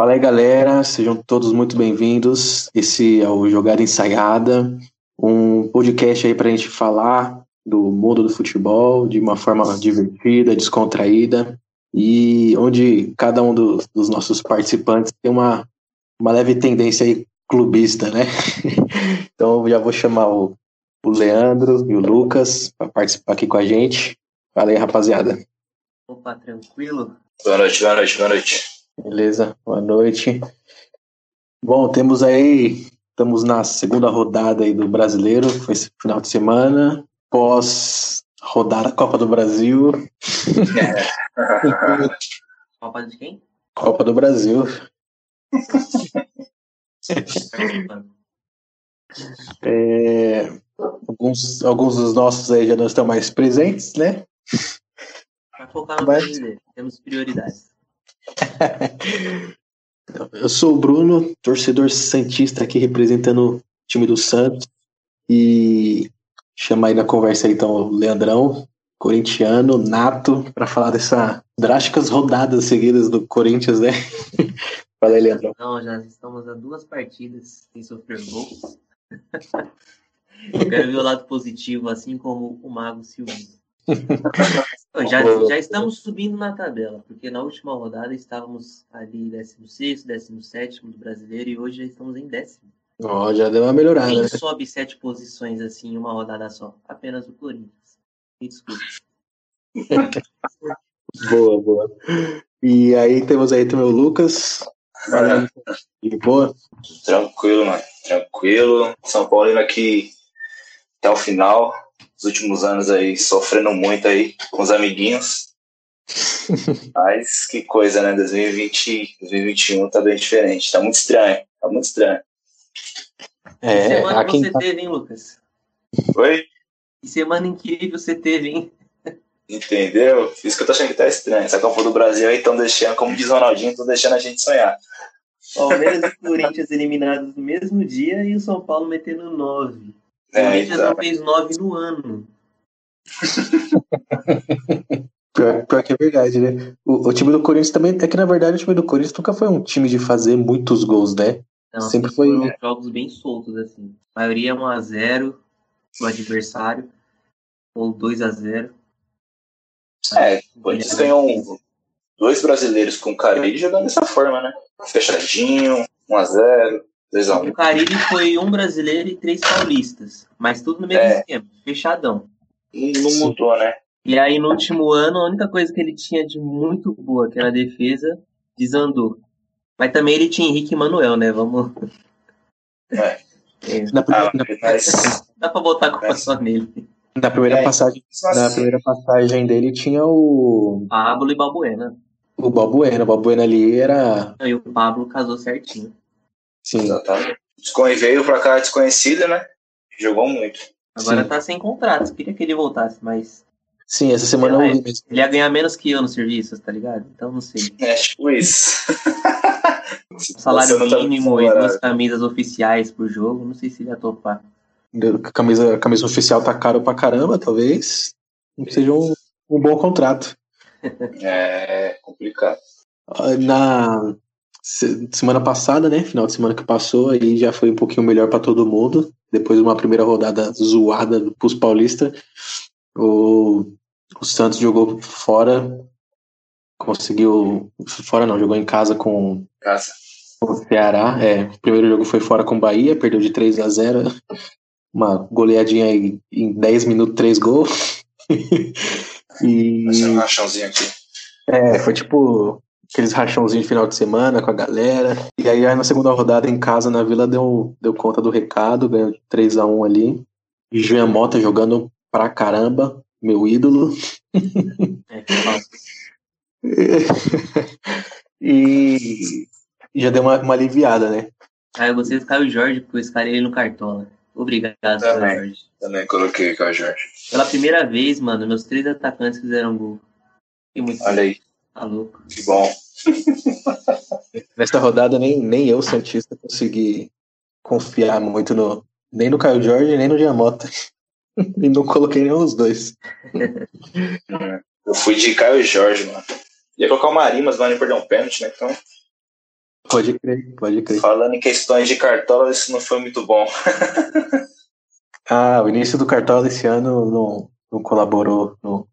Fala aí, galera, sejam todos muito bem-vindos. Esse é o Jogada Ensaiada, um podcast aí para a gente falar do mundo do futebol de uma forma divertida, descontraída e onde cada um do, dos nossos participantes tem uma, uma leve tendência aí clubista, né? então já vou chamar o, o Leandro e o Lucas para participar aqui com a gente. Fala aí, rapaziada. Opa, tranquilo? Boa noite, boa noite, boa noite. Beleza, boa noite. Bom, temos aí, estamos na segunda rodada aí do Brasileiro, foi esse final de semana, pós rodar a Copa do Brasil. Copa de quem? Copa do Brasil. É, alguns, alguns dos nossos aí já não estão mais presentes, né? Para focar no Mas- brasileiro, temos prioridades. Eu sou o Bruno, torcedor santista aqui representando o time do Santos. E chamar aí na conversa aí, então o Leandrão, corintiano, nato, para falar dessas drásticas rodadas seguidas do Corinthians, né? Fala aí, Leandrão. Não, já estamos a duas partidas sem sofrer gols. Eu quero ver o lado positivo, assim como o Mago Silvio. Já, já estamos subindo na tabela, porque na última rodada estávamos ali 16, 17 do brasileiro e hoje já estamos em décimo. Ó, já deu uma melhorada, Quem né? sobe sete posições assim em uma rodada só? Apenas o Corinthians. Me desculpe. Boa, boa. E aí temos aí também o Lucas. Aí, de boa. Tranquilo, mano. Tranquilo. São Paulo indo aqui até o final. Os últimos anos aí sofrendo muito aí com os amiguinhos. Mas que coisa, né? 2020, 2021 tá bem diferente. Tá muito estranho. Tá muito estranho. Que É, semana aqui você teve, hein, Lucas? Oi? Que semana incrível você teve, hein? Entendeu? Isso que eu tô achando que tá estranho. Essa Copa do Brasil aí estão deixando, como diz o Ronaldinho, estão deixando a gente sonhar. Palmeiras e Corinthians eliminados no mesmo dia e o São Paulo metendo nove. O É, Corinthians então. não fez nove no ano. Pior, pior que é verdade, né? O, o time do Corinthians também. É que na verdade o time do Corinthians nunca foi um time de fazer muitos gols, né? Não, Sempre foi- foram jogos bem soltos, assim. A maioria 1x0 pro adversário. Ou 2x0. É, o Corinthians ganhou um- dois brasileiros com Carilli jogando dessa forma, né? Fechadinho, 1x0, 2x1. O Caribe foi um brasileiro e três paulistas. Mas tudo no mesmo É. esquema, fechadão. Não mudou, né? E aí, no último ano, a única coisa que ele tinha de muito boa, que era a defesa, desandou. Mas também ele tinha Henrique e Manuel, né? Vamos. É. É, Na, primeira- Ah, na- mas. dá pra botar a culpa É. só nele. na primeira É, passagem, na assim, primeira passagem dele tinha o. Pablo e Balbuena. O Balbuena. O Balbuena ali era. E o Pablo casou certinho. Sim. Exatamente. Descon- Veio pra cá desconhecido, né? Jogou muito. Agora Sim. tá sem contrato. Queria que ele voltasse, mas Sim, essa semana eu É. vi mesmo. ele ia ganhar menos que eu no serviço, tá ligado? Então não sei. É tipo isso. Salário não tá mínimo e duas camisas oficiais por jogo, não sei se ele ia topar. A camisa, a camisa oficial tá caro pra caramba, talvez. Não seja um, um bom contrato. É complicado. Ah, Na semana passada, né? Final de semana que passou, aí já foi um pouquinho melhor pra todo mundo. Depois de uma primeira rodada zoada pros paulistas, o, o Santos jogou fora, conseguiu. Fora não, jogou em casa com Casa. o Ceará. É, o primeiro jogo foi fora com o Bahia, perdeu de 3 a 0 Uma goleadinha aí em 10 minutos, 3 gols. e um rachãozinho aqui. é, foi tipo aqueles rachãozinhos de final de semana com a galera. E aí, aí na segunda rodada em casa na Vila deu, deu conta do recado, ganhou de 3 a 1 ali. Jean Mota jogando pra caramba, meu ídolo. É, e já deu uma, uma aliviada, né? Ah, eu gostei do Caio Jorge, porque eu escalei ele no Cartola. Obrigado, Caio Também. Jorge. Também coloquei com a Jorge. Pela primeira vez, mano, meus três atacantes fizeram gol. Olha aí, tá louco. que bom. Nessa rodada nem, nem eu, Santista, consegui confiar muito no. Nem no Caio Jorge, nem no Giamota. e não coloquei nenhum dos dois. Eu fui de Caio Jorge, mano. Ia colocar o Marinho, mas o Marinho perdeu um pênalti, né? Então, Pode crer, pode crer. Falando em questões de cartola, isso não foi muito bom. ah, o início do cartola esse ano não, não colaborou no,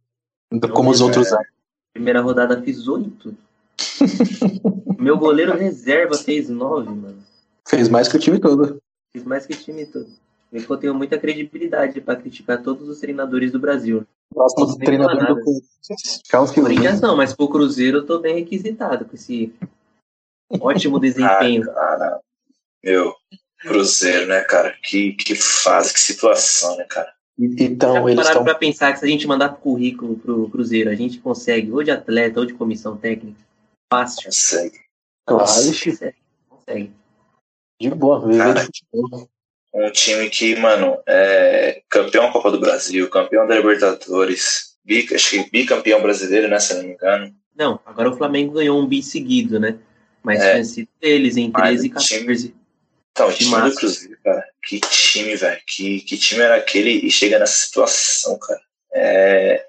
como os outros anos. Primeira rodada fiz oito. Meu goleiro reserva fez nove, mano. Fez mais que o time todo. Fiz mais que o time todo. Eu tenho muita credibilidade para criticar todos os treinadores do Brasil. Próximo do treinador do Corinthians. Corinthians não, mas pro Cruzeiro eu tô bem requisitado com esse ótimo desempenho. Ah, cara, meu, Cruzeiro, né, cara? Que, que fase, que situação, né, cara? Então, Já eles pararam estão. pra pensar que se a gente mandar currículo pro Cruzeiro, a gente consegue, ou de atleta, ou de comissão técnica, fácil. Consegue. Claro, Consegue. consegue. de boa, viver de futebol. Um time que, mano, é campeão da Copa do Brasil, campeão da Libertadores, bica, acho que bicampeão brasileiro, né, se eu não me engano. Não, agora o Flamengo ganhou um bi seguido, né? Mas É. tinha sido deles em Mas 13 e o time- 14. Então, o time do Cruzeiro, cara, que time, velho, que, que time era aquele e chega nessa situação, cara. É,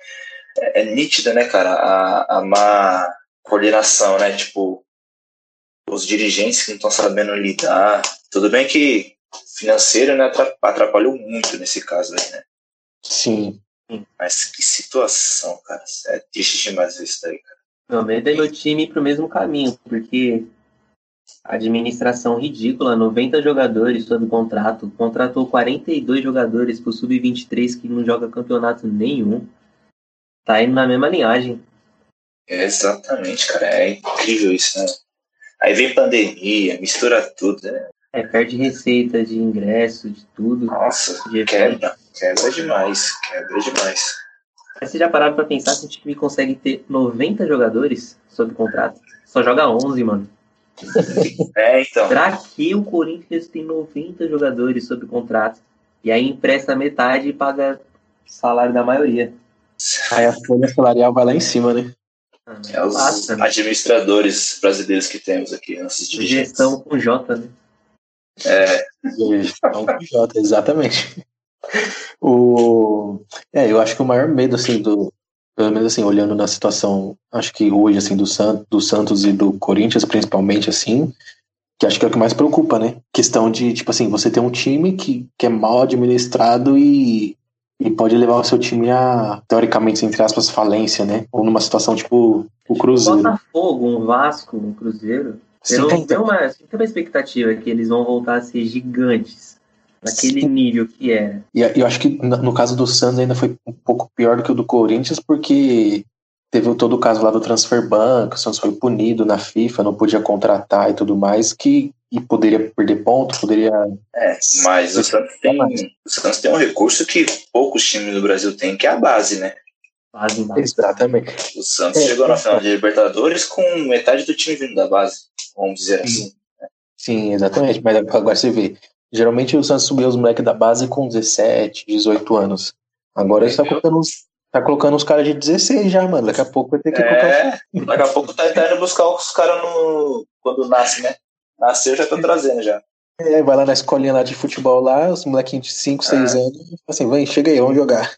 é, é nítida, né, cara, a, a má coordenação, né, tipo, os dirigentes que não estão sabendo lidar. Tudo bem que financeiro, né, atra- atrapalhou muito nesse caso aí, né. Sim. Mas que situação, cara. É triste demais ver isso daí, cara. Meu medo é meu time pro mesmo caminho, porque administração ridícula, 90 jogadores sob contrato, contratou 42 jogadores pro sub-23 que não joga campeonato nenhum. Tá indo na mesma linhagem. Exatamente, cara. É incrível isso, né? Aí vem pandemia, mistura tudo, né? É, perde receita de ingresso, de tudo. Nossa, De quebra. Quebra demais. Quebra demais. Mas vocês já pararam pra pensar que o time consegue ter 90 jogadores sob contrato? Só joga 11, mano. É, então. Pra que o Corinthians tem 90 jogadores sob contrato? E aí empresta metade e paga salário da maioria. Aí a folha salarial vai lá em cima, né? Ah, É os passa, né? administradores brasileiros que temos aqui, nossos dirigentes. Gestão com J, né? É, Então, J, exatamente. O... É, eu acho que o maior medo, assim, do. Pelo menos assim, olhando na situação, acho que hoje, assim, do, San... do Santos e do Corinthians, principalmente, assim, que acho que é o que mais preocupa, né? Questão de, tipo assim, você ter um time que, que é mal administrado e, e pode levar o seu time a, teoricamente, entre aspas, falência, né? Ou numa situação tipo o Cruzeiro. Botafogo, um Vasco, um Cruzeiro. Sim, Eu não tem- tenho uma, tem uma expectativa que eles vão voltar a ser gigantes. Naquele nível que era. E eu acho que no caso do Santos ainda foi um pouco pior do que o do Corinthians, porque teve todo o caso lá do transfer banco, o Santos foi punido na FIFA, não podia contratar e tudo mais, que e poderia perder ponto, poderia. é, mas o Santos, tem, o Santos tem um recurso que poucos times do Brasil têm, que é a base, né? Fazem nada. Exatamente. O Santos É, chegou na é, final de Libertadores com metade do time vindo da base, vamos dizer assim. Sim, exatamente. Mas agora você vê. Geralmente o Santos subiu os moleques da base com 17, 18 anos. Agora ele tá Entendeu? colocando uns, tá colocando os caras de 16 já, mano. Daqui a pouco vai ter que colocar. É, daqui a pouco tá, tá indo buscar os caras no, quando nasce, né? Nasceu já tá trazendo já. É, vai lá na escolinha lá de futebol lá, os molequinhos de 5, 6 É. anos, assim, vem, chega aí, vamos jogar.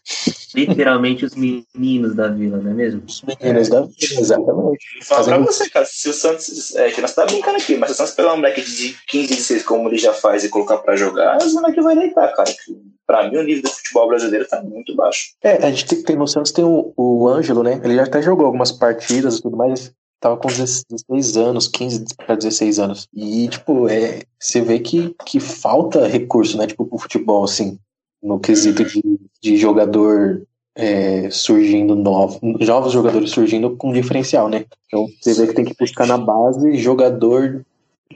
Literalmente os meninos da vila, não é mesmo? Os meninos da vida, exatamente. E falar pra Fazendo- você, cara, se o Santos. É que nós tá brincando aqui, mas se o Santos pegar um moleque de 15, 16, como ele já faz, e colocar pra jogar, o moleque vai deitar, cara. Que, Pra mim, o nível do futebol brasileiro tá muito baixo. É, a gente tem, tem no Santos tem o, o Ângelo, né? Ele já até jogou algumas partidas e tudo mais. Tava com 16 anos, 15 para 16 anos. E, tipo, é, você vê que, que falta recurso, né? Tipo, pro futebol, assim, no quesito de, de jogador é, surgindo novo, novos jogadores surgindo com diferencial, né? Então, você vê que tem que buscar na base jogador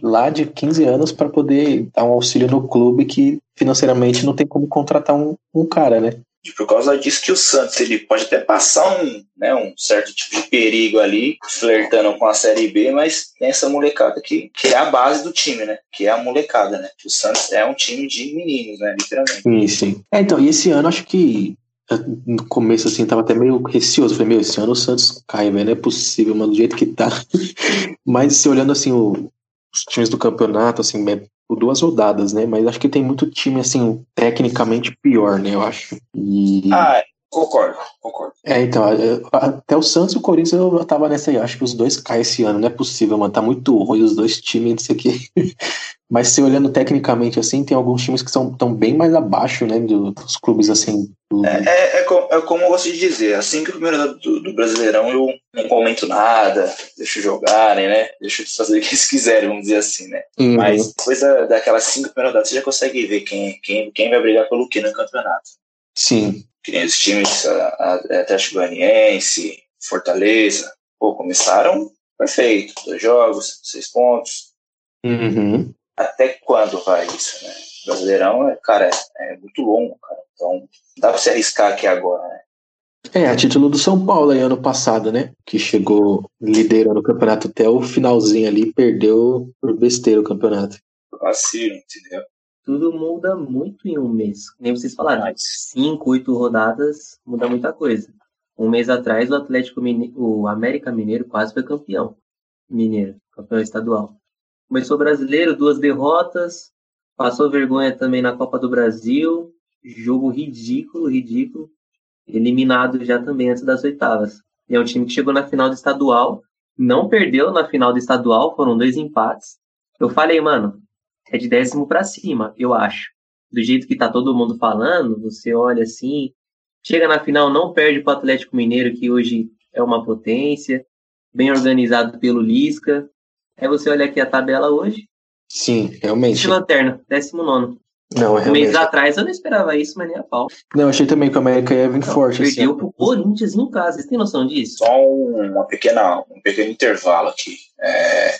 lá de 15 anos para poder dar um auxílio no clube que financeiramente não tem como contratar um, um cara, né? E por causa disso que o Santos ele pode até passar um, né, um certo tipo de perigo ali, flertando com a Série B, mas tem essa molecada que, que é a base do time, né? Que é a molecada, né? O Santos é um time de meninos, né? Literalmente. Sim, sim. É, então, e esse ano acho que no começo assim tava até meio receoso. Falei, meu, esse ano o Santos cai, velho, não é possível, mano, do jeito que tá. Mas se olhando assim o- os times do campeonato, assim, é por duas rodadas, né? Mas acho que tem muito time assim tecnicamente pior, né? Eu acho. E Ah, Concordo, concordo. É, então, até o Santos e o Corinthians eu tava nessa aí. Acho que os dois caem esse ano, não é possível, mano. Tá muito ruim os dois times, isso aqui. Mas se olhando tecnicamente assim, tem alguns times que estão tão bem mais abaixo, né, dos clubes assim. Do... É, é, é, como, é, como eu gosto de dizer, assim que o primeiro do, do, Brasileirão eu não comento nada, deixo jogarem, né? Deixo eles fazerem o que eles quiserem, vamos dizer assim, né? Uhum. Mas depois da, daquelas cinco primeiras rodadas, você já consegue ver quem, quem, quem vai brigar pelo que no campeonato. Sim. Os times Atlético Goianiense, Fortaleza, pô, começaram perfeito. Dois jogos, seis pontos. Uhum até quando vai isso, né? Brasileirão, é, cara, é, é muito longo, cara. Então, dá pra se arriscar aqui agora, né? É, a título do São Paulo aí ano passado, né? Que chegou liderando o campeonato até o finalzinho ali, perdeu por besteira o campeonato. Vacilo, entendeu? Tudo muda muito em um mês. Nem vocês falaram, cinco, oito rodadas muda muita coisa. Um mês atrás, o Atlético Mineiro, o América Mineiro quase foi campeão mineiro, campeão estadual. Começou brasileiro, duas derrotas, passou vergonha também na Copa do Brasil, jogo ridículo, ridículo, eliminado já também antes das oitavas. E é um time que chegou na final do estadual, não perdeu na final do estadual, foram dois empates. Eu falei, mano, é de décimo para cima, eu acho. Do jeito que tá todo mundo falando, você olha assim, chega na final, não perde para o Atlético Mineiro, que hoje é uma potência, bem organizado pelo Lisca, Aí você olha aqui a tabela hoje. Sim, realmente. De lanterna, 19. Não, realmente. Um mês atrás eu não esperava isso, mas nem a pau. Não, achei também que o América ia vir não, forte. Perdeu assim. pro Corinthians em casa. Vocês têm noção disso? Só uma pequena, um pequeno intervalo aqui. É,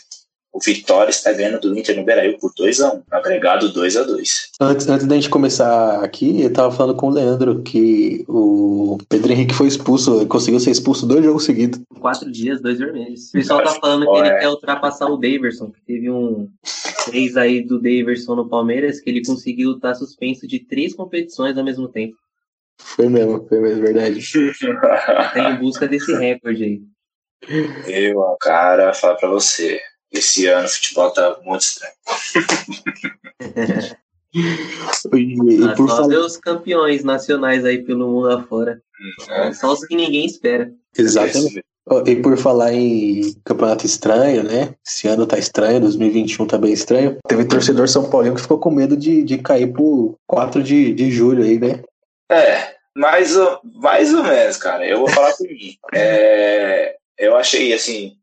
o Vitória está ganhando do Inter no Beiraí por 2x1, agregado 2x2. Antes, antes da gente começar aqui, eu tava falando com o Leandro que o Pedro Henrique foi expulso, conseguiu ser expulso dois jogos seguidos. Quatro dias, dois vermelhos. O pessoal tá falando que ele é. quer ultrapassar o Daverson, que teve um três aí do Daverson no Palmeiras, que ele conseguiu estar tá suspenso de três competições ao mesmo tempo. Foi mesmo, foi mesmo, verdade. Tá em busca desse recorde aí. Eu, cara, falar pra você. Esse ano o futebol tá muito estranho. e, ah, por só falar... os campeões nacionais aí pelo mundo afora. É. Só os que ninguém espera. Exatamente. E por falar em campeonato estranho, né? Esse ano tá estranho, 2021 tá bem estranho. Teve torcedor São Paulo que ficou com medo de, de cair pro 4 de, de julho aí, né? É, mais, mais ou menos, cara. Eu vou falar por mim. É, eu achei, assim,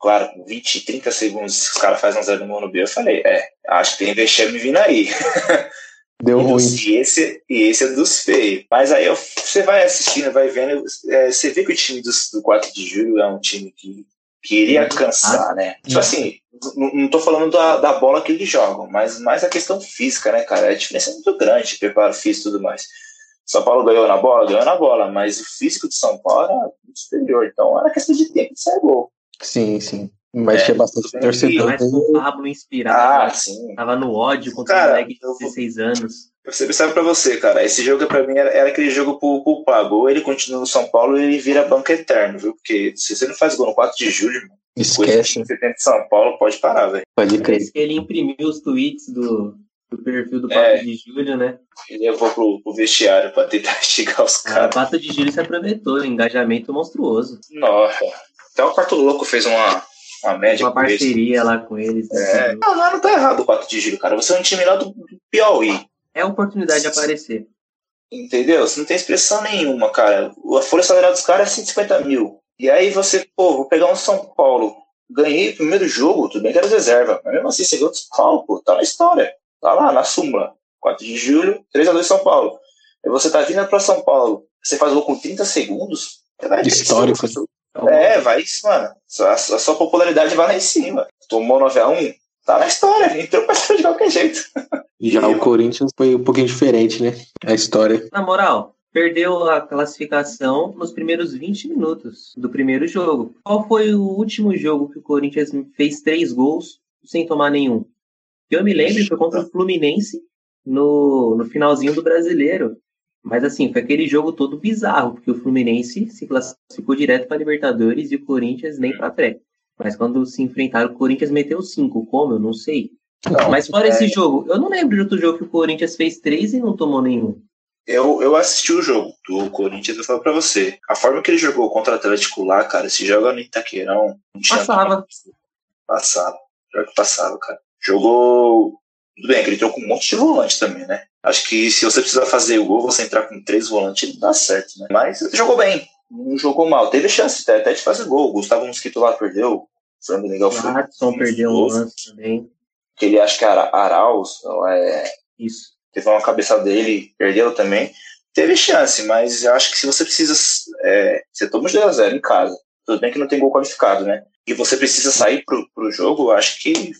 Claro, com 20, 30 segundos, os caras fazem um zero no B, eu falei, é, acho que tem vexame vindo aí. Deu e ruim. E esse, e esse é dos feios. Mas aí você vai assistindo, vai vendo, é, você vê que o time do, do 4 de julho é um time que, que iria cansar, né? Tipo assim, não, não tô falando da, da bola que eles jogam, mas mais a questão física, né, cara? A diferença é muito grande, preparo físico e tudo mais. São Paulo ganhou na bola, ganhou na bola, mas o físico de São Paulo era muito superior. Então era questão de tempo de sair gol. Sim, sim. Mas é, tinha bastante torcedor. Mas o Pablo inspirado. Ah, sim. Tava no ódio contra cara, o moleque de 16 anos. Eu sabe pra você, cara, esse jogo pra mim era, era aquele jogo pro, pro Pablo. Ou ele continua no São Paulo ou ele vira banco eterno, viu? Porque se você não faz gol no 4 de julho, esquece. Você tem de São Paulo, pode parar, velho. Pode crer. ele imprimiu os tweets do, do perfil do 4 é, de julho, né? Ele levou pro, pro vestiário pra tentar estigar os caras. O 4 de julho se aproveitou, engajamento monstruoso. Nossa. Até o Quarto Louco fez uma, uma média Uma parceria lá com eles. É. Não, não tá errado o 4 de julho, cara. Você é um time lá do Piauí. É oportunidade de aparecer. Entendeu? Você não tem expressão nenhuma, cara. A folha salarial dos caras é 150 mil. E aí você, pô, vou pegar um São Paulo. Ganhei o primeiro jogo, tudo bem que era reserva. Mas mesmo assim, você ganhou São Paulo, pô. Tá na história. Tá lá, na súmula. 4 de julho, 3x2 São Paulo. E você tá vindo pra São Paulo. Você faz gol com 30 segundos. Histórico. É, vai, mano. A, a sua popularidade vai lá em cima. Tomou 9x1, tá na história, então vai ser de qualquer jeito. Já o Corinthians foi um pouquinho diferente, né? A história. Na moral, perdeu a classificação nos primeiros 20 minutos do primeiro jogo. Qual foi o último jogo que o Corinthians fez três gols sem tomar nenhum? Eu me lembro foi contra o Fluminense no, no finalzinho do brasileiro. Mas assim, foi aquele jogo todo bizarro, porque o Fluminense se classificou direto para Libertadores e o Corinthians nem para pré. Mas quando se enfrentaram, o Corinthians meteu cinco. Como? Eu não sei. Não, Mas fora é... esse jogo, eu não lembro de outro jogo que o Corinthians fez três e não tomou nenhum. eu, eu assisti o jogo do Corinthians, eu falo pra você. A forma que ele jogou contra o Atlético lá, cara, se joga no Itaqueirão. Não tinha passava. Passava. Pior que passava, cara. Jogou. Tudo bem, que ele trocou um monte de volante também, né? Acho que se você precisar fazer o gol, você entrar com três volantes, não dá certo, né? Mas jogou bem. Não jogou mal. Teve chance até de fazer gol. O Gustavo Mosquito lá perdeu. O Fernando Miguel foi. O perdeu um lance também. Que ele acha que era Arauz, é. Isso teve uma cabeçada dele, perdeu também. Teve chance, mas eu acho que se você precisa. É, você toma os 2x0 em casa. Tudo bem que não tem gol qualificado, né? E você precisa sair pro, pro jogo, eu acho que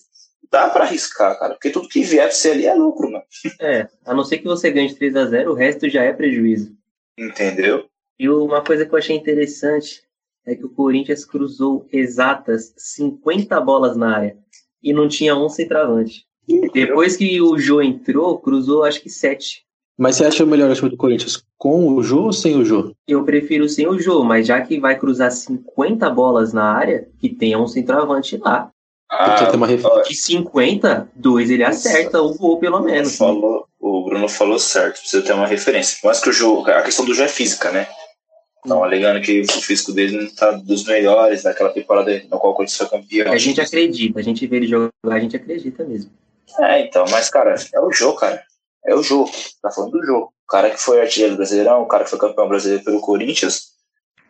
dá para arriscar, cara. Porque tudo que vier pra você ali é lucro, mano. É, a não ser que você ganhe de 3 a 0 o resto já é prejuízo. Entendeu? E uma coisa que eu achei interessante é que o Corinthians cruzou exatas 50 bolas na área e não tinha um centroavante. Depois que o Jô entrou, cruzou acho que sete. Mas você acha melhor o time do Corinthians com o Jô ou sem o Jô? Eu prefiro sem o Jô, mas já que vai cruzar 50 bolas na área, que tenha um centroavante lá. Ah, tem uma De 50, dois ele acerta o gol pelo menos. Falou, o Bruno falou certo, precisa ter uma referência. Mas que o Jô, a questão do Jô é física, né? Estão alegando que o físico dele não está dos melhores daquela temporada na qual o Corinthians foi campeão. A gente acredita, a gente vê ele jogar, a gente acredita mesmo. É, então, mas, cara, é o jogo, cara. É o jogo. Tá falando do jogo. O cara que foi artilheiro brasileirão, o cara que foi campeão brasileiro pelo Corinthians,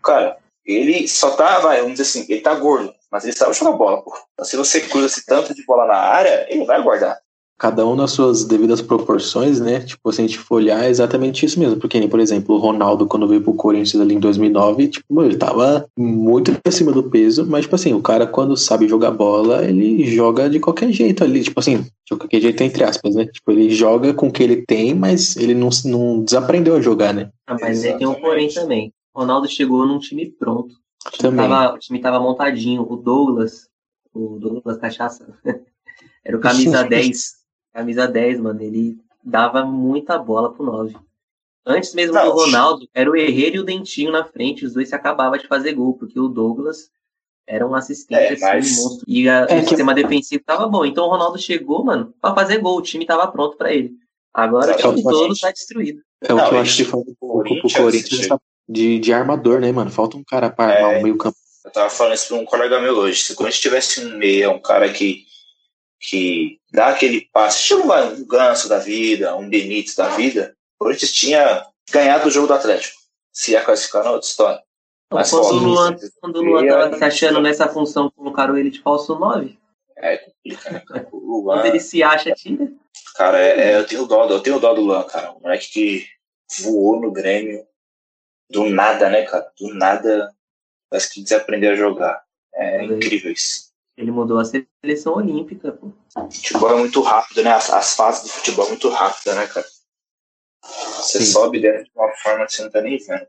cara, ele só tá, vai, vamos dizer assim, ele tá gordo, mas ele sabe jogar bola, pô. Então, se você cruza esse tanto de bola na área, ele vai guardar cada um nas suas devidas proporções, né? Tipo, se a gente for olhar, é exatamente isso mesmo. Porque, por exemplo, o Ronaldo, quando veio pro Corinthians ali em 2009, tipo, ele tava muito acima do peso, mas, tipo assim, o cara, quando sabe jogar bola, ele joga de qualquer jeito ali. Tipo assim, de qualquer jeito, entre aspas, né? Tipo, ele joga com o que ele tem, mas ele não, não desaprendeu a jogar, né? Ah, mas aí tem um porém também. Ronaldo chegou num time pronto. O time, também. Tava, o time tava montadinho. O Douglas, o Douglas Cachaça, era o camisa 10 camisa 10, mano, ele dava muita bola pro 9. Antes mesmo Não, do Ronaldo, era o Herreiro e o Dentinho na frente, os dois se acabavam de fazer gol, porque o Douglas era um assistente é, assim, mas... um monstro. E a, é, o sistema que... defensivo tava bom. Então o Ronaldo chegou, mano, pra fazer gol, o time tava pronto para ele. Agora o time todo tá destruído. É o que eu acho que falta um pouco pro Corinthians de, de armador, né, mano? Falta um cara pra armar é, o meio campo. Eu tava falando isso pra um colega meu hoje. Se o Corinthians tivesse um meia, um cara que que dá aquele passe, tipo um Ganso da vida, um Benítez da vida, o Corinthians tinha ganhado o jogo do Atlético. Se ia classificar na outra história. Mas quando, o Luan, quando o Luan tava se achando nessa função, colocaram ele de falso 9. É, complica, né, O Luan, quando ele se acha, tira. Cara, é, é, eu tenho dó, eu tenho dó do Luan, cara. O moleque que voou no Grêmio do nada, né, cara? Do nada, parece que desaprendeu a jogar. É incrível isso. Ele mudou a seleção olímpica, pô. Futebol é muito rápido, né? As, as fases do futebol é muito rápidas, né, cara? Você Sim. sobe dentro de uma forma que você não tá nem vendo.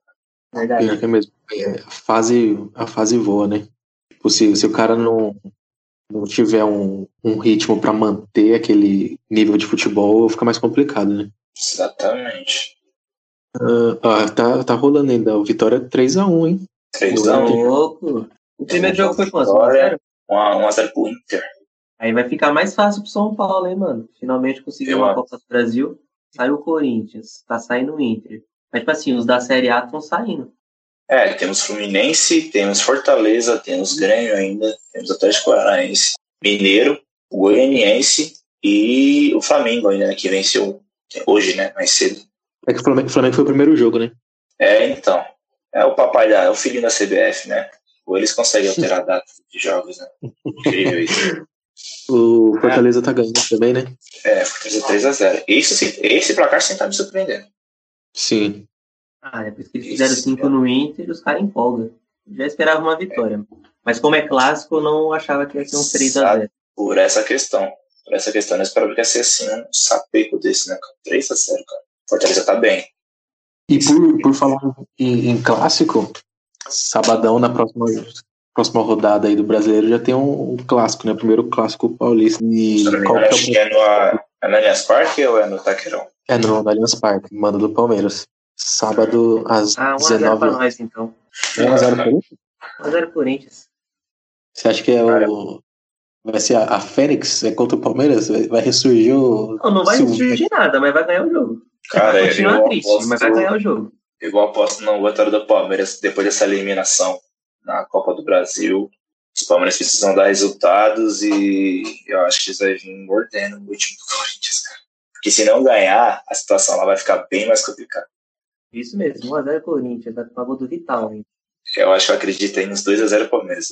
Verdade. É mesmo. É, a, fase, a fase voa, né? Tipo, se, se o cara não, não tiver um, um ritmo para manter aquele nível de futebol, fica mais complicado, né? Exatamente. Uh, ah, tá, tá rolando ainda. O Vitória 3x1, hein? 3x1. Louco. O primeiro jogo foi quanto? 1x0? 1x0 pro Inter. Aí vai ficar mais fácil pro São Paulo, hein, mano? Finalmente conseguiu uma Copa do Brasil. Saiu o Corinthians, tá saindo o Inter. Mas, tipo assim, os da Série A estão saindo. É, temos Fluminense, temos Fortaleza, temos Grêmio ainda, temos Atlético Paranaense, Mineiro, Goianiense e o Flamengo ainda, né, que venceu hoje, né, mais cedo. É que o Flamengo, Flamengo foi o primeiro jogo, né? É, então. É o papai da, é o filhinho da CBF, né? Ou eles conseguem alterar a data de jogos, né? Incrível isso. O Fortaleza é. tá ganhando também, né? É, Fortaleza 3x0. Esse, esse placar sim tá me surpreendendo. Sim. Ah, é porque eles fizeram 5 no Inter e os caras empolgam. Já esperava uma vitória. Mas como é clássico, eu não achava que ia ser um 3x0. Por essa questão. Por essa questão, eu esperava que ia ser assim, um sapeco desse, né? 3x0, cara. Fortaleza tá bem. E por, por falar em, em clássico, sabadão na próxima próxima rodada aí do brasileiro já tem um, um clássico, né? Primeiro clássico paulista. E qual que é, o... é, no, é no Allianz Parque ou é no Taquerão? É no, no Allianz Parque, manda do Palmeiras. Sábado às ah, 19 pra nós, então. 1x0 Corinthians? 1x0 Corinthians. Você acha que é o. Vai ser a, a Fênix é contra o Palmeiras? Vai, vai ressurgir o. Não, não vai ressurgir nada, mas vai ganhar o jogo. Cara, vai continuar eu triste, aposto- mas vai ganhar o jogo. Eu aposto na vitória do Palmeiras depois dessa eliminação na Copa do Brasil. Os Palmeiras precisam dar resultados e eu acho que eles vão vir mordendo o time do Corinthians, cara. Porque se não ganhar, a situação lá vai ficar bem mais complicada. Isso mesmo, 1x0 Corinthians, vai tomar gol do Vital, hein? Eu acho que eu acredito aí nos 2x0 Palmeiras.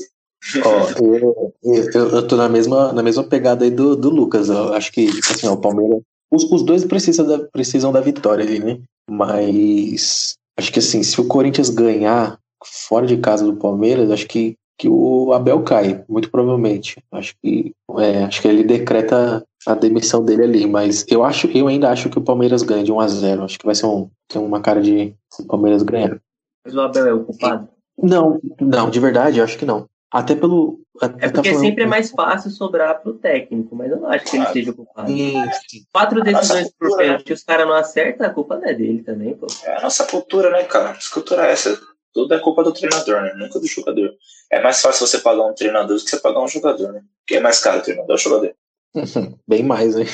Ó, eu, eu, eu tô na mesma, na mesma pegada aí do, do Lucas. Eu acho que, tipo assim, ó, o Palmeiras. Os, os dois precisam da, precisam da vitória ali, né? Mas acho que assim, se o Corinthians ganhar fora de casa do Palmeiras, acho que, que o Abel cai, muito provavelmente. Acho que, é, acho que ele decreta a demissão dele ali. Mas eu acho, eu ainda acho que o Palmeiras ganha de 1 a 0 Acho que vai ser um, tem uma cara de o Palmeiras ganhar. Mas o Abel é o culpado. Não, não, de verdade, acho que não. Até pelo. até É porque tá sempre é mais fácil sobrar pro técnico, mas eu não acho que ele seja o culpado. Sim, sim. Quatro decisões por pênalti, os caras não acertam, a culpa não é dele também, pô. É a nossa cultura, né, cara? Nossa cultura é essa. Tudo é culpa do treinador, né? Nunca do jogador. É mais fácil você pagar um treinador do que você pagar um jogador, né? Quem é mais caro, o treinador ou o jogador? Bem mais, né?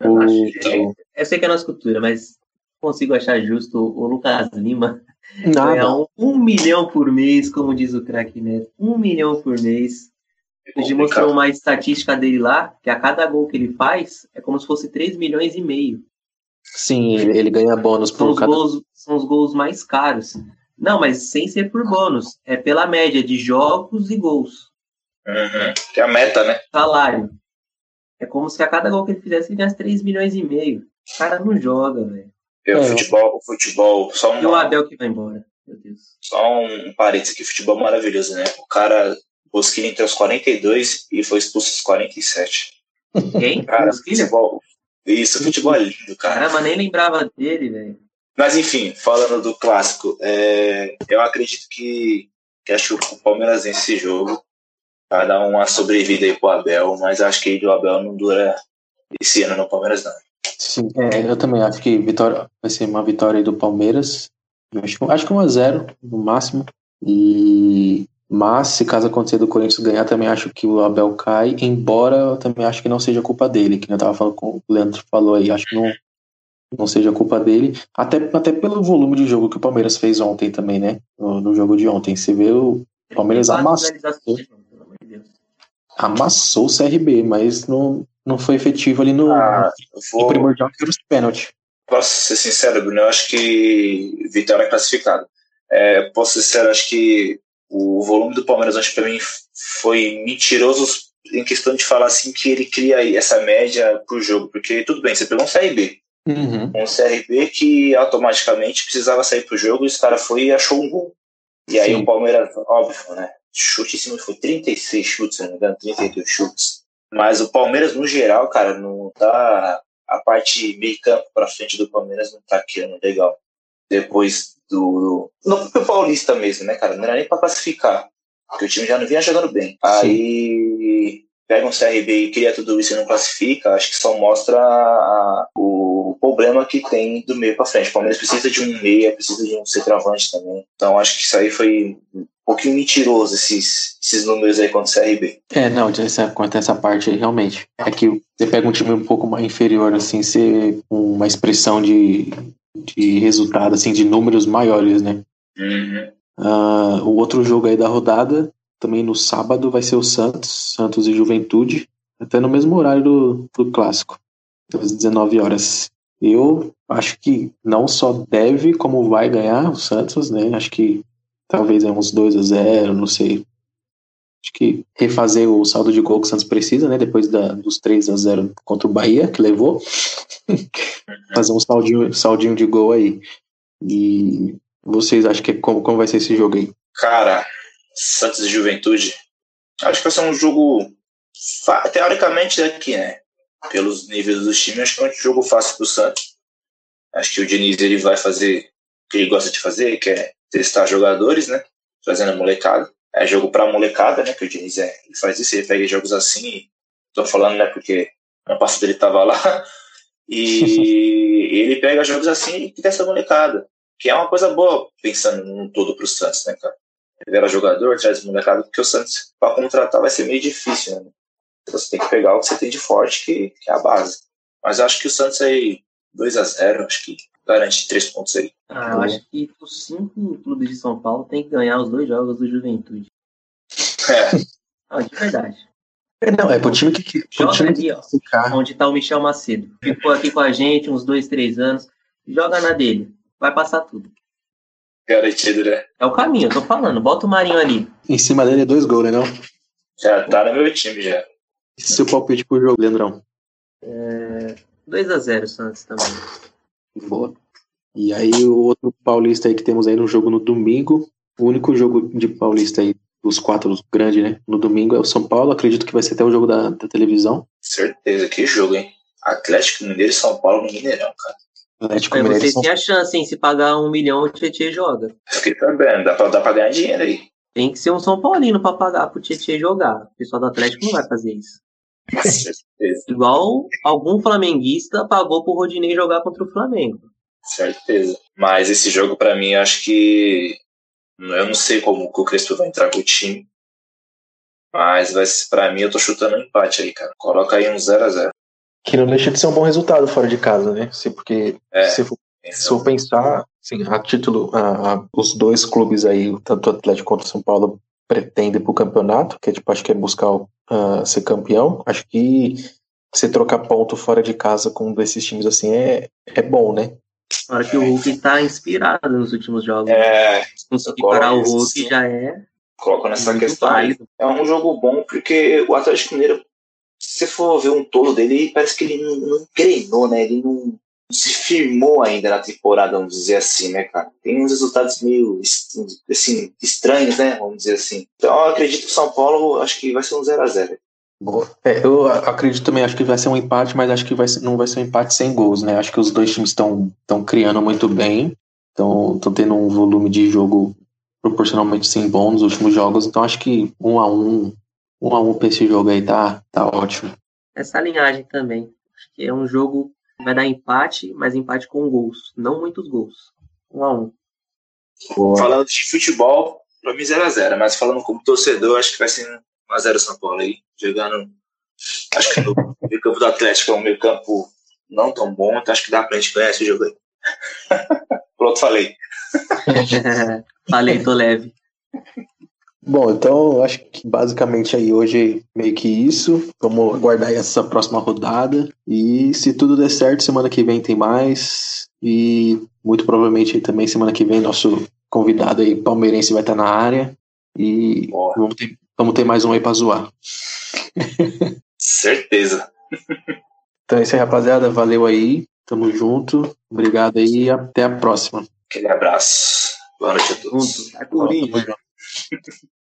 Eu, O- acho que- eu sei que é a nossa cultura, mas consigo achar justo o Lucas Lima Nada. ganhar um, um milhão por mês, como diz o craque Neto. Um milhão por mês. É Ele mostrou uma estatística dele lá, que a cada gol que ele faz é como se fosse 3 milhões e meio. Sim, ele, ele ganha bônus São por os, cada. gols, são os gols mais caros. Não, mas sem ser por bônus. É pela média de jogos e gols. Uhum. Que é a meta, né? Salário. É como se a cada gol que ele fizesse, ele ganhasse 3 milhões e meio. O cara não joga, velho. É, o É. futebol, o futebol, só E o um, Abel que vai embora. Meu Deus. só um parênteses aqui, futebol maravilhoso, né? O cara, Bosquilha entre os 42 e foi expulso aos 47. Quem? Cara, Busquilha? futebol. Isso, futebol é lindo, cara. Caramba, nem lembrava dele, velho. Mas enfim, falando do clássico, é, eu acredito que, que acho que o Palmeiras vence esse jogo. Vai dar uma sobrevida aí pro Abel, mas acho que o Abel não dura esse ano no Palmeiras, não. Sim, é, eu também acho que vitória, vai ser uma vitória aí do Palmeiras. Acho, que- acho que 1x0 no máximo. E, mas, se caso acontecer do Corinthians ganhar, também acho que o Abel cai. Embora eu também acho que não seja culpa dele, que eu tava falando com o Leandro falou aí. Acho que não, não seja culpa dele. Até, até pelo volume de jogo que o Palmeiras fez ontem também, né? No, no jogo de ontem. Você vê o Palmeiras amassou. amassou o CRB, mas não, não foi efetivo ali no, Ah, eu no vou, primordial que era os pênaltis. posso ser sincero, Bruno, eu acho que vitória é classificada. É, posso ser sincero, acho que o volume do Palmeiras ontem pra mim foi mentiroso em questão de falar assim que ele cria essa média por jogo, porque tudo bem, você pegou um CRB, Uhum. um CRB que automaticamente precisava sair pro jogo e os cara foi e achou um gol. E aí Sim. o Palmeiras, óbvio, né? Chute em cima foi 36 chutes, se não me engano, 32 chutes. Mas o Palmeiras, no geral, cara, não tá. A parte meio campo pra frente do Palmeiras não tá querendo legal. Depois do. Não foi o Paulista mesmo, né, cara? Não era nem pra classificar. Porque o time já não vinha jogando bem. Aí pega um CRB e cria tudo isso e não classifica, acho que só mostra a- o problema que tem do meio pra frente. O Palmeiras precisa de um meia, precisa de um centroavante também. Então acho que isso aí foi pouquinho mentiroso, esses, esses números aí contra o CRB. É, não, essa, quanto a essa parte aí, realmente. É que você pega um time um pouco mais inferior, assim, ser uma expressão de, de resultado, assim, de números maiores, né? Uhum. Ah, o outro jogo aí da rodada, também no sábado, vai ser o Santos, Santos e Juventude, até no mesmo horário do, do clássico, às 19 horas. Eu acho que não só deve, como vai ganhar o Santos, né? Acho que talvez é uns 2 a 0 não sei. Acho que refazer o saldo de gol que o Santos precisa, né? Depois da, dos 3 a 0 contra o Bahia, que levou. Fazer um saldinho, saldinho de gol aí. E vocês acham que é como, como vai ser esse jogo aí? Cara, Santos e Juventude, acho que vai ser um jogo, teoricamente, daqui, né? Pelos níveis dos times, acho que é um jogo fácil pro Santos. Acho que o Diniz ele vai fazer o que ele gosta de fazer, que é testar jogadores, né? Trazendo a molecada. É jogo pra molecada, né? Que o Diniz é, ele faz isso, ele pega jogos assim. Tô falando, né? Porque ano passado ele tava lá. E ele pega jogos assim e testa a molecada. Que é uma coisa boa, pensando num todo pro Santos, né, cara? Revela jogador, traz molecada, porque o Santos, pra contratar, vai ser meio difícil, né? Você tem que pegar o que você tem de forte, que, que é a base. Mas eu acho que o Santos aí 2x0, acho que garante três pontos aí. Ah, eu acho que os cinco clubes de São Paulo tem que ganhar os dois jogos do Juventude. É. Ah, de verdade. É, não, é pro time que. que pro Joga time ali, ó. ficar. Onde tá o Michel Macedo. Ficou aqui com a gente uns dois, três anos. Joga na dele. Vai passar tudo. Garantido, né? É o caminho, eu tô falando. Bota o Marinho ali. Em cima dele é dois gols, né? Não? Já tá no meu time já. E seu palpite pro jogo, Leandrão? 2x0 Santos também. Boa. E aí o outro paulista aí que temos aí no jogo no domingo, o único jogo de paulista aí dos quatro grandes, né? No domingo é o São Paulo, acredito que vai ser até o jogo da, da televisão. Certeza, que jogo, hein? Atlético Mineiro e São Paulo no Mineirão, cara. Atlético Aí Mineiro vocês São têm a chance, hein? Se pagar um milhão, o Tietchan joga. Fiquei sabendo, dá pra, dá pra ganhar dinheiro aí. Tem que ser um São Paulino pra pagar pro Tietchan jogar. O pessoal do Atlético não vai fazer isso. Certeza, Igual algum flamenguista pagou pro Rodinei jogar contra o Flamengo. certeza. Mas esse jogo, pra mim, acho que. Eu não sei como que o Crespo vai entrar com o time. Mas vai, pra mim, eu tô chutando um empate aí, cara. Coloca aí um 0x0. Que não deixa de ser um bom resultado fora de casa, né? Se, porque É. se, for, se for pensar, assim, a título, a- a- os dois clubes aí, tanto o Atlético quanto o São Paulo, pretendem pro campeonato, que é, tipo, acho que é buscar o, ah, ser campeão. Acho que você trocar ponto fora de casa com um desses times assim é, é bom, né? Hora que o Hulk tá inspirado nos últimos jogos. É, Se conseguir parar o Hulk isso, já é coloco nessa muito questão válido. É um jogo bom porque o Atlético Mineiro, se você for ver um todo dele, parece que ele não, não engrenou, né? Ele não se firmou ainda na temporada, vamos dizer assim, né, cara? Tem uns resultados meio assim, estranhos, né? Vamos dizer assim. Então eu acredito que o São Paulo acho que vai ser um 0x0. Boa. É, eu acredito também, acho que vai ser um empate, mas acho que vai ser- não vai ser um empate sem gols, né? Acho que os dois times estão estão criando muito bem, estão tendo um volume de jogo proporcionalmente sim bom nos últimos jogos, então acho que um a um, um a um pra esse jogo aí tá, tá ótimo. Essa linhagem também. Acho que é um jogo vai dar empate, mas empate com gols. Não muitos gols. Um a um. Falando de futebol, pra mim 0x0, mas falando como torcedor, acho que vai ser 1x0 São Paulo aí. Jogando. Acho que no meio campo do Atlético é um meio campo não tão bom, então acho que dá pra gente ganhar esse jogo aí. Pronto, falei. Falei, tô leve. Bom, então acho que basicamente aí hoje meio que isso. Vamos aguardar essa próxima rodada. E se tudo der certo, semana que vem tem mais. E muito provavelmente aí também semana que vem nosso convidado aí palmeirense vai estar na área. E Boa. vamos ter, vamos ter mais um aí pra zoar. Certeza. Então é isso aí, rapaziada. Valeu aí. Tamo junto. Obrigado aí e até a próxima. Aquele abraço. Boa noite a todos. Junto. Corinthians.